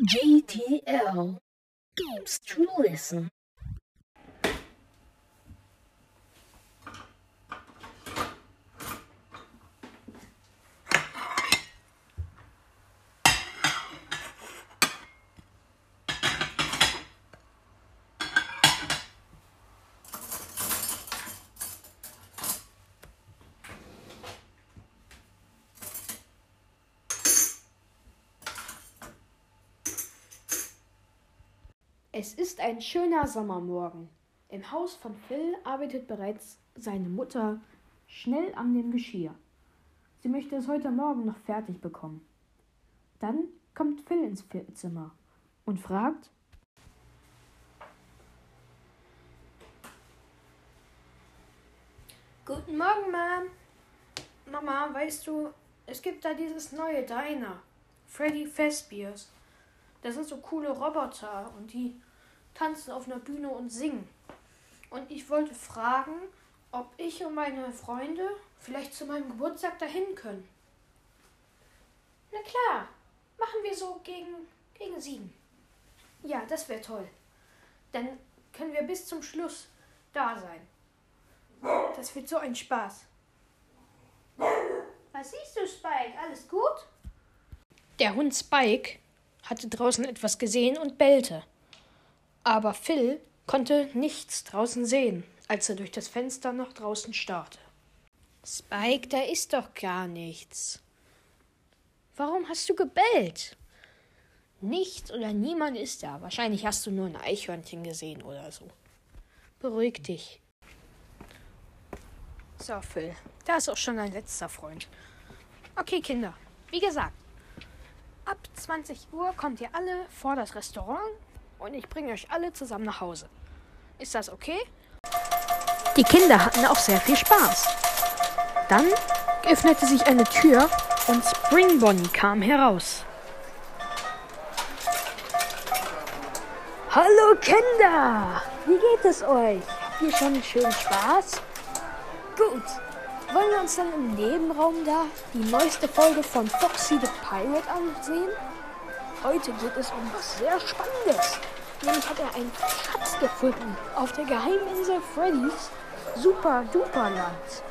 GTL Games to Listen. Es ist ein schöner Sommermorgen. Im Haus von Phil arbeitet bereits seine Mutter schnell an dem Geschirr. Sie möchte es heute Morgen noch fertig bekommen. Dann kommt Phil ins Zimmer und fragt, Guten Morgen, Mom. Mama, weißt du, es gibt da dieses neue Diner. Freddy Fazbear's. Das sind so coole Roboter und die tanzen auf einer Bühne und singen. Und ich wollte fragen, ob ich und meine Freunde vielleicht zu meinem Geburtstag dahin können. Na klar, machen wir so gegen, gegen sieben. Ja, das wäre toll. Dann können wir bis zum Schluss da sein. Das wird so ein Spaß. Was siehst du, Spike? Alles gut? Der Hund Spike hatte draußen etwas gesehen und bellte. Aber Phil konnte nichts draußen sehen, als er durch das Fenster nach draußen starrte. Spike, da ist doch gar nichts. Warum hast du gebellt? Nichts oder niemand ist da. Wahrscheinlich hast du nur ein Eichhörnchen gesehen oder so. Beruhig dich. So, Phil, da ist auch schon dein letzter Freund. Okay, Kinder, wie gesagt, ab 20 Uhr kommt ihr alle vor das Restaurant und ich bringe euch alle zusammen nach Hause. Ist das okay? Die Kinder hatten auch sehr viel Spaß. Dann öffnete sich eine Tür und Spring Bonnie kam heraus. Hallo Kinder! Wie geht es euch? Habt ihr schon einen schönen Spaß? Gut. Wollen wir uns dann im Nebenraum da die neueste Folge von Foxy the Pirate ansehen? Heute geht es um was sehr Spannendes. Nämlich hat er einen Schatz gefunden auf der Geheiminsel Freddy's Super Duper Land.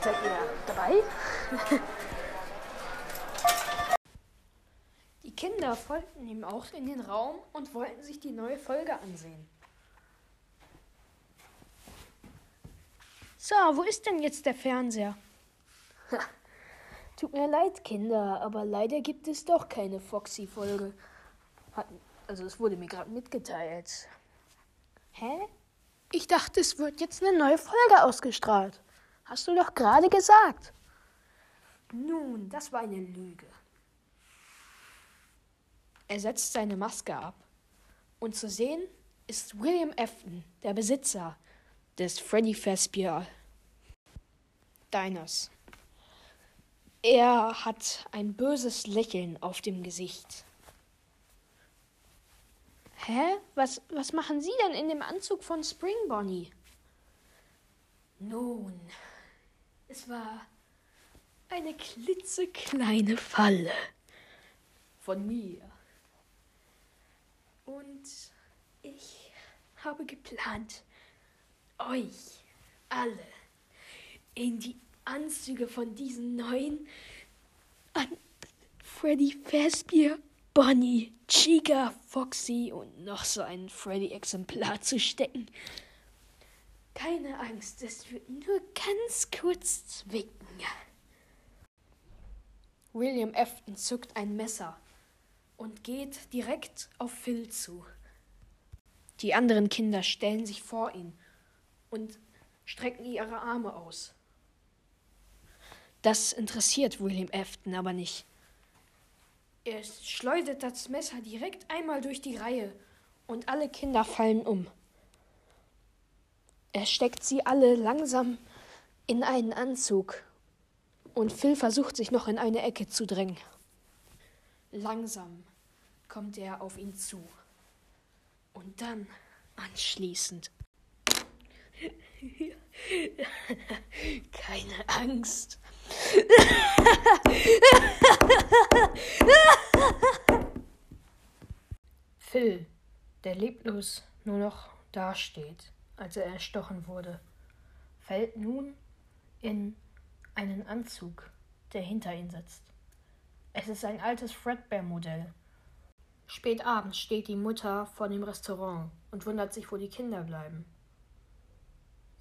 Seid ihr dabei? Die Kinder folgten ihm auch in den Raum und wollten sich die neue Folge ansehen. So, wo ist denn jetzt der Fernseher? Tut mir leid, Kinder, aber leider gibt es doch keine Foxy-Folge. Also es wurde mir gerade mitgeteilt. Hä? Ich dachte, es wird jetzt eine neue Folge ausgestrahlt. Hast du doch gerade gesagt. Nun, das war eine Lüge. Er setzt seine Maske ab. Und zu sehen ist William Afton, der Besitzer des Freddy Fazbear Diners. Er hat ein böses Lächeln auf dem Gesicht. Hä? Was, was machen Sie denn in dem Anzug von Spring Bonnie? Nun, es war eine klitzekleine Falle von mir. Und ich habe geplant, euch alle in die Anzüge von diesen neuen an Freddy Fazbear, Bonnie, Chica, Foxy und noch so ein Freddy-Exemplar zu stecken. Keine Angst, es wird nur ganz kurz zwicken. William Afton zuckt ein Messer und geht direkt auf Phil zu. Die anderen Kinder stellen sich vor ihn und strecken ihre Arme aus. Das interessiert William Afton aber nicht. Er schleudert das Messer direkt einmal durch die Reihe und alle Kinder fallen um. Er steckt sie alle langsam in einen Anzug und Phil versucht sich noch in eine Ecke zu drängen. Langsam kommt er auf ihn zu und dann anschließend Keine Angst. Phil, der leblos nur noch dasteht, als er erstochen wurde, fällt nun in einen Anzug, der hinter ihn sitzt. Es ist ein altes Fredbear-Modell. Spät abends steht die Mutter vor dem Restaurant und wundert sich, wo die Kinder bleiben.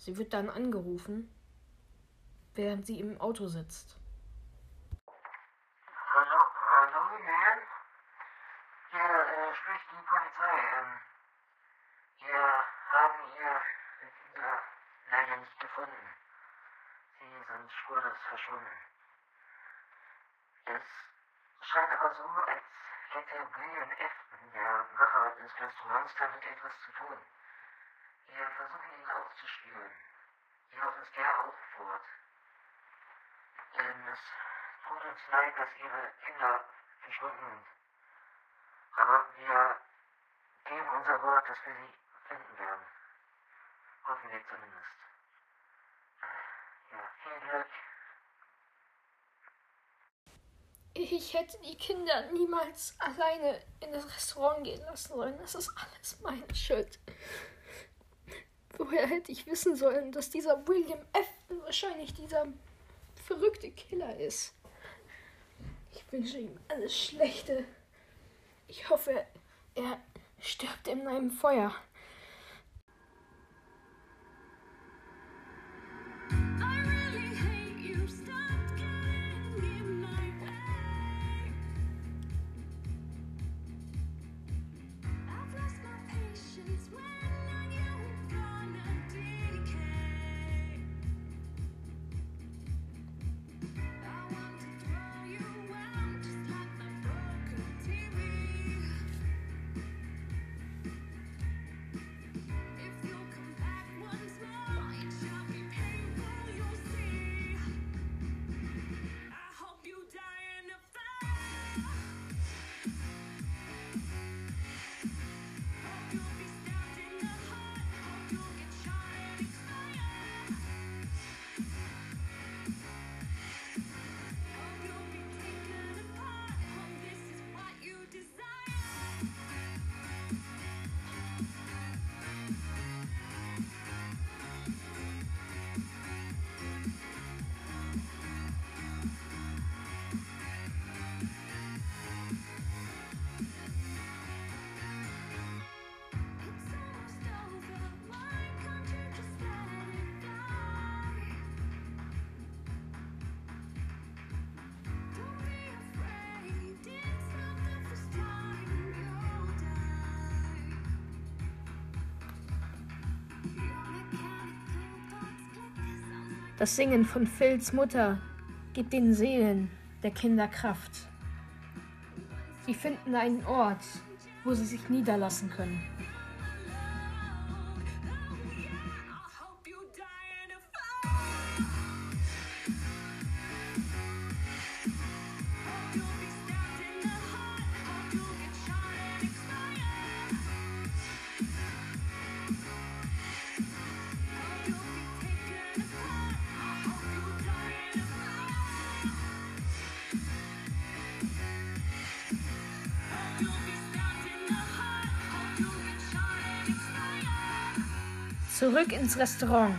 Sie wird dann angerufen, während sie im Auto sitzt. Hallo, hallo, Nan? Hier äh, spricht die Polizei. Ähm, wir haben Ihr Kinder leider nicht gefunden. Sie sind spurlos verschwunden. Es scheint aber so, als hätte William Afton, der Macher des Restaurants, damit etwas zu tun. Wir versuchen ihn aufzuspüren. Jedoch ist er auch fort. Ähm, es tut uns leid, dass Ihre Kinder verschwunden sind. Aber wir geben unser Wort, dass wir sie finden werden. Hoffen wir zumindest. Ja, viel Glück. Ich hätte die Kinder niemals alleine in das Restaurant gehen lassen sollen. Das ist alles meine Schuld. Woher hätte ich wissen sollen, dass dieser William Afton wahrscheinlich dieser verrückte Killer ist? Ich wünsche ihm alles Schlechte. Ich hoffe, er stirbt in einem Feuer. Das Singen von Phils Mutter gibt den Seelen der Kinder Kraft. Sie finden einen Ort, wo sie sich niederlassen können. Zurück ins Restaurant.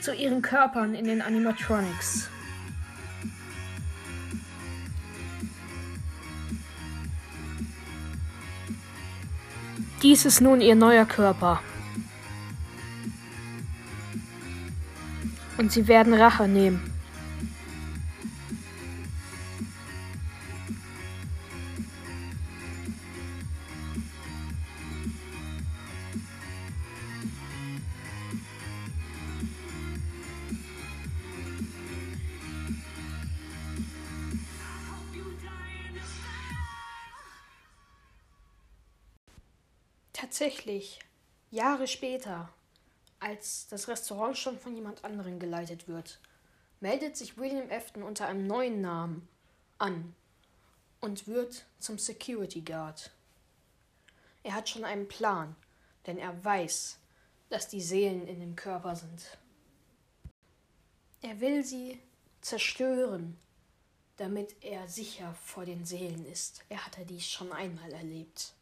Zu ihren Körpern in den Animatronics. Dies ist nun ihr neuer Körper. Und sie werden Rache nehmen. Tatsächlich, Jahre später, als das Restaurant schon von jemand anderem geleitet wird, meldet sich William Afton unter einem neuen Namen an und wird zum Security Guard. Er hat schon einen Plan, denn er weiß, dass die Seelen in dem Körper sind. Er will sie zerstören, damit er sicher vor den Seelen ist. Er hatte dies schon einmal erlebt.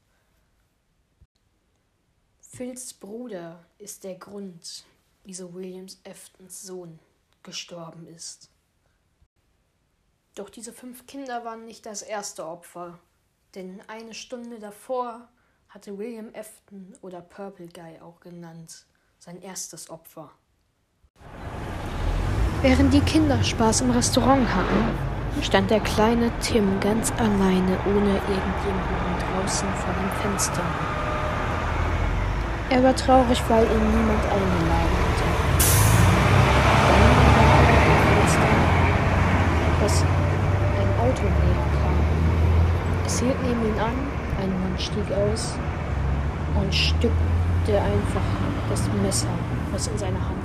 Phils Bruder ist der Grund, wieso Williams Eftons Sohn gestorben ist. Doch diese fünf Kinder waren nicht das erste Opfer, denn eine Stunde davor hatte William Afton oder Purple Guy auch genannt sein erstes Opfer. Während die Kinder Spaß im Restaurant hatten, stand der kleine Tim ganz alleine ohne irgendjemanden draußen vor dem Fenster. Er war traurig, weil ihn niemand eingeladen hatte. Dann war er dass ein Auto näher kam. Es hielt neben ihn an, ein Mann stieg aus und stückte einfach das Messer, was in seiner Hand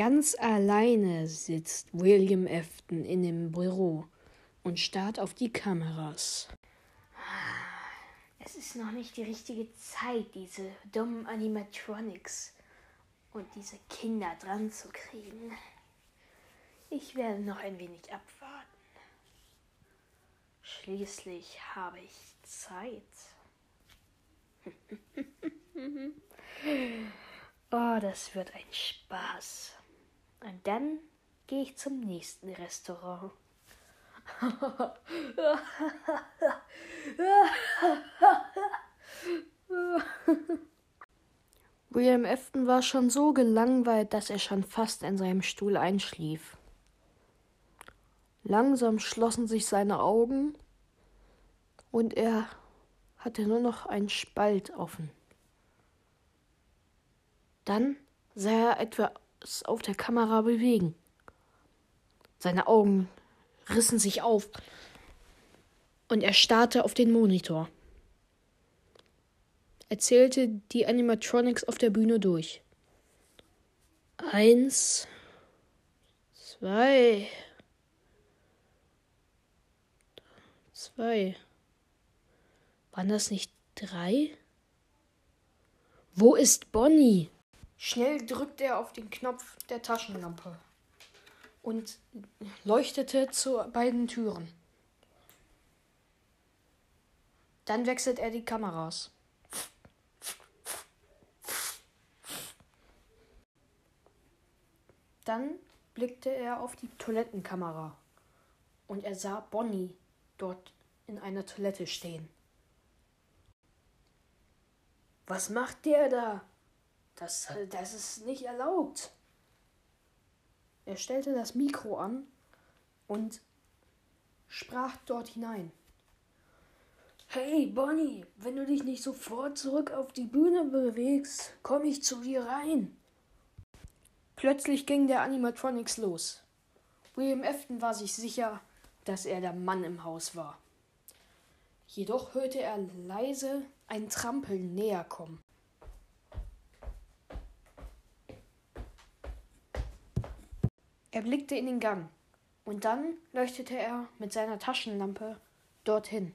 Ganz alleine sitzt William Afton in dem Büro und starrt auf die Kameras. Es ist noch nicht die richtige Zeit, diese dummen Animatronics und diese Kinder dran zu kriegen. Ich werde noch ein wenig abwarten. Schließlich habe ich Zeit. oh, das wird ein Spaß. Und dann gehe ich zum nächsten Restaurant. William Afton war schon so gelangweilt, dass er schon fast in seinem Stuhl einschlief. Langsam schlossen sich seine Augen und er hatte nur noch einen Spalt offen. Dann sah er etwas auf der Kamera bewegen. Seine Augen rissen sich auf und er starrte auf den Monitor. Er zählte die Animatronics auf der Bühne durch. Eins, zwei, zwei. Waren das nicht drei? Wo ist Bonnie? Schnell drückte er auf den Knopf der Taschenlampe und leuchtete zu beiden Türen. Dann wechselt er die Kameras. Dann blickte er auf die Toilettenkamera und er sah Bonnie dort in einer Toilette stehen. Was macht der da? Das, das ist nicht erlaubt. Er stellte das Mikro an und sprach dort hinein. Hey Bonnie, wenn du dich nicht sofort zurück auf die Bühne bewegst, komme ich zu dir rein. Plötzlich ging der Animatronics los. William Afton war sich sicher, dass er der Mann im Haus war. Jedoch hörte er leise ein Trampeln näher kommen. Er blickte in den Gang und dann leuchtete er mit seiner Taschenlampe dorthin.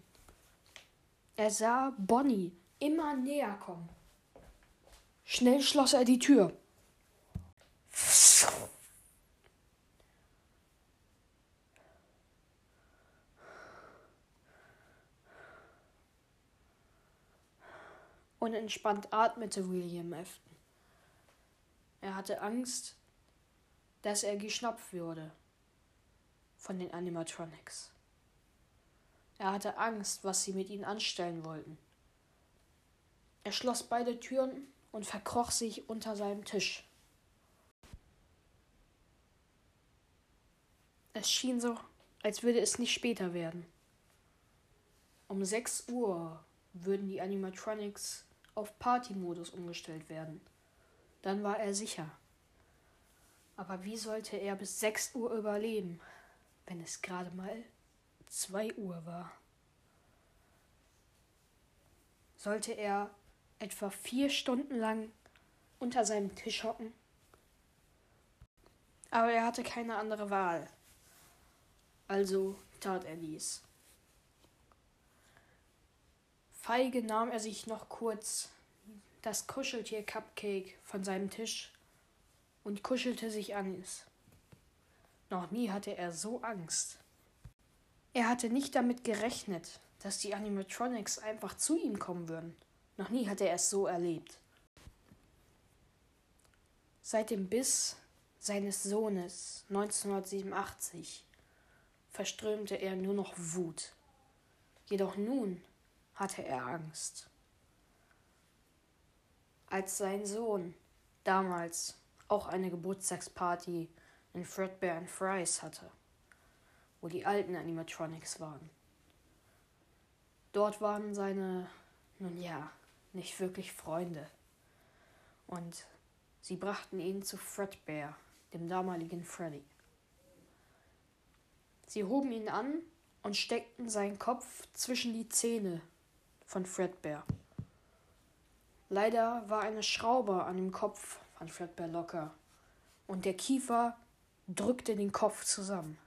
Er sah Bonnie immer näher kommen. Schnell schloss er die Tür. Und entspannt atmete William Afton. Er hatte Angst, dass er geschnappt würde von den Animatronics. Er hatte Angst, was sie mit ihm anstellen wollten. Er schloss beide Türen und verkroch sich unter seinem Tisch. Es schien so, als würde es nicht später werden. Um 6 Uhr würden die Animatronics auf Party-Modus umgestellt werden. Dann war er sicher. Aber wie sollte er bis 6 Uhr überleben, wenn es gerade mal 2 Uhr war? Sollte er etwa vier Stunden lang unter seinem Tisch hocken? Aber er hatte keine andere Wahl. Also tat er dies. Feige nahm er sich noch kurz das Kuscheltier-Cupcake von seinem Tisch und kuschelte sich an es. Noch nie hatte er so Angst. Er hatte nicht damit gerechnet, dass die Animatronics einfach zu ihm kommen würden. Noch nie hatte er es so erlebt. Seit dem Biss seines Sohnes 1987 verströmte er nur noch Wut. Jedoch nun hatte er Angst. Als sein Sohn damals auch eine Geburtstagsparty in Fredbear and Fries hatte, wo die alten Animatronics waren. Dort waren seine, nun ja, nicht wirklich Freunde. Und sie brachten ihn zu Fredbear, dem damaligen Freddy. Sie hoben ihn an und steckten seinen Kopf zwischen die Zähne von Fredbear. Leider war eine Schraube an dem Kopf von Fredbear locker und der Kiefer drückte den Kopf zusammen.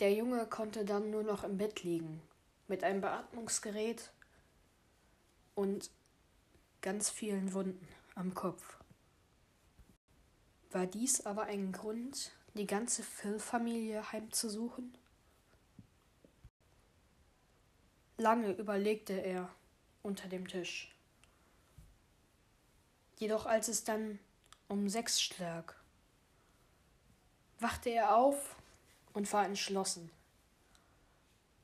Der Junge konnte dann nur noch im Bett liegen, mit einem Beatmungsgerät und ganz vielen Wunden am Kopf. War dies aber ein Grund, die ganze Phil-Familie heimzusuchen? Lange überlegte er unter dem Tisch. Jedoch als es dann um sechs schlag, wachte er auf und war entschlossen.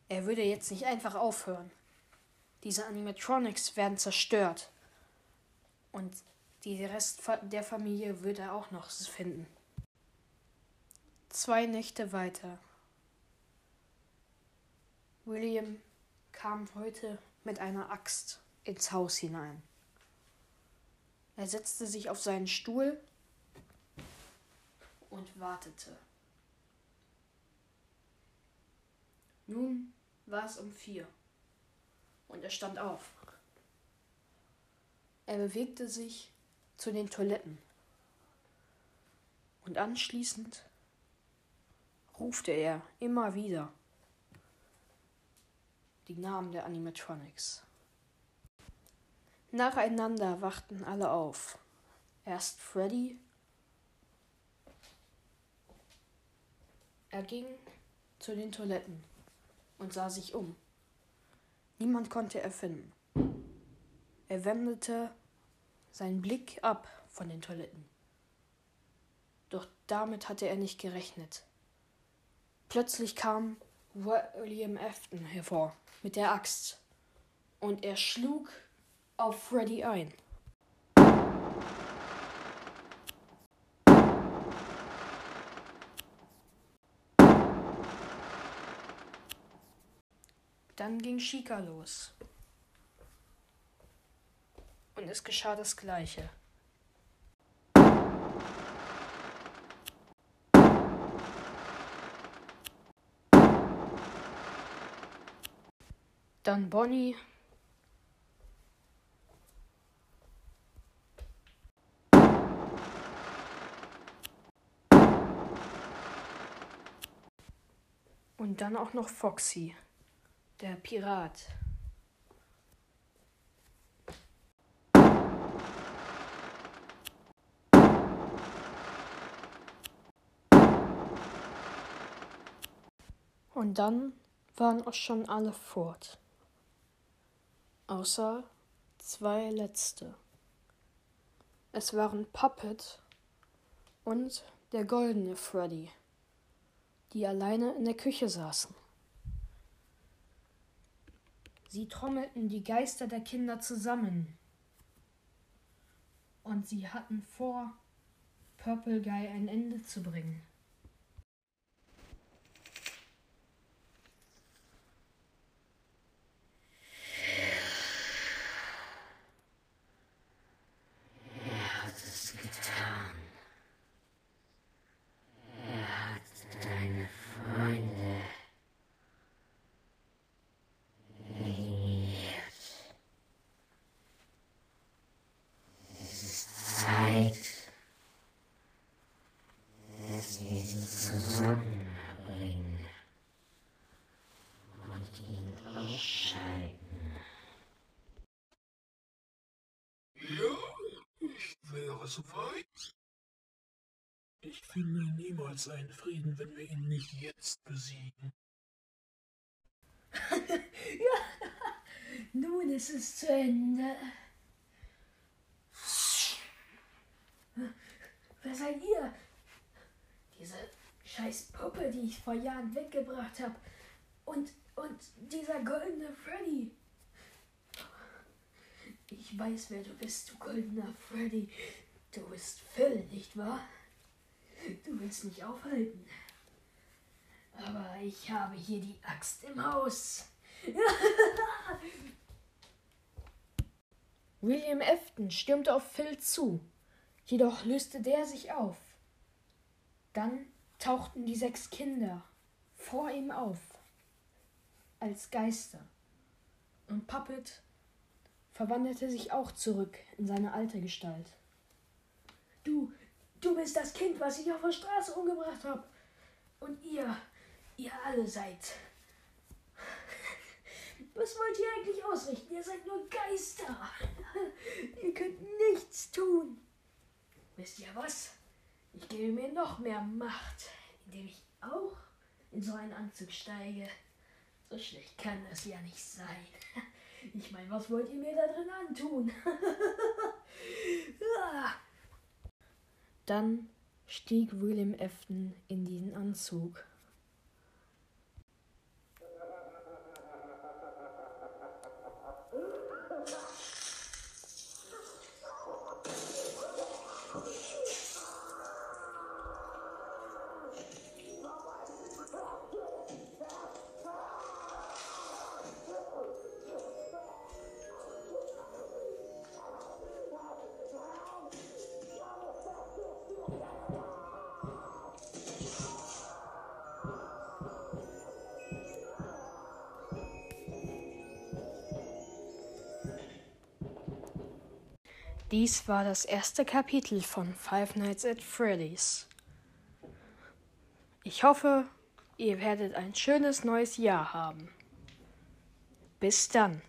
Er würde jetzt nicht einfach aufhören. Diese Animatronics werden zerstört. Und die Rest der Familie würde er auch noch finden. Zwei Nächte weiter. William kam heute mit einer Axt ins Haus hinein. Er setzte sich auf seinen Stuhl und wartete. Nun war es um vier und er stand auf. Er bewegte sich zu den Toiletten und anschließend rufte er immer wieder die Namen der Animatronics. Nacheinander wachten alle auf. Erst Freddy. Er ging zu den Toiletten und sah sich um. Niemand konnte er finden. Er wendete seinen Blick ab von den Toiletten. Doch damit hatte er nicht gerechnet. Plötzlich kam William Afton hervor mit der Axt und er schlug auf Freddy ein. Dann ging Chica los. Und es geschah das Gleiche. Dann Bonnie. Und dann auch noch Foxy, der Pirat. Und dann waren auch schon alle fort. Außer zwei letzte. Es waren Puppet und der goldene Freddy, die alleine in der Küche saßen. Sie trommelten die Geister der Kinder zusammen. Und sie hatten vor, Purple Guy ein Ende zu bringen. Er hat es getan. Er hat deine Freunde eliminiert. Es ist Zeit, dass wir sie zusammenbringen und ihn ausschalten. Ja, ich wäre soweit. Ich finde niemals einen Frieden, wenn wir ihn nicht jetzt besiegen. Nun ist es zu Ende. Wer seid ihr? Diese scheiß Puppe, die ich vor Jahren weggebracht habe. Und, und dieser goldene Freddy. Ich weiß, wer du bist, du goldener Freddy. Du bist Phil, nicht wahr? Du willst mich aufhalten. Aber ich habe hier die Axt im Haus. William Afton stürmte auf Phil zu, jedoch löste der sich auf. Dann tauchten die sechs Kinder vor ihm auf, als Geister. Und Puppet verwandelte sich auch zurück in seine alte Gestalt. Du, du bist das Kind, was ich auf der Straße umgebracht habe. Und ihr, ihr alle seid. Was wollt ihr eigentlich ausrichten? Ihr seid nur Geister. Ihr könnt nichts tun. Wisst ihr was? Ich gebe mir noch mehr Macht, indem ich auch in so einen Anzug steige. So schlecht kann das ja nicht sein. Ich meine, was wollt ihr mir da drin antun? Dann stieg William Afton in diesen Anzug. Dies war das erste Kapitel von Five Nights at Freddy's. Ich hoffe, ihr werdet ein schönes neues Jahr haben. Bis dann.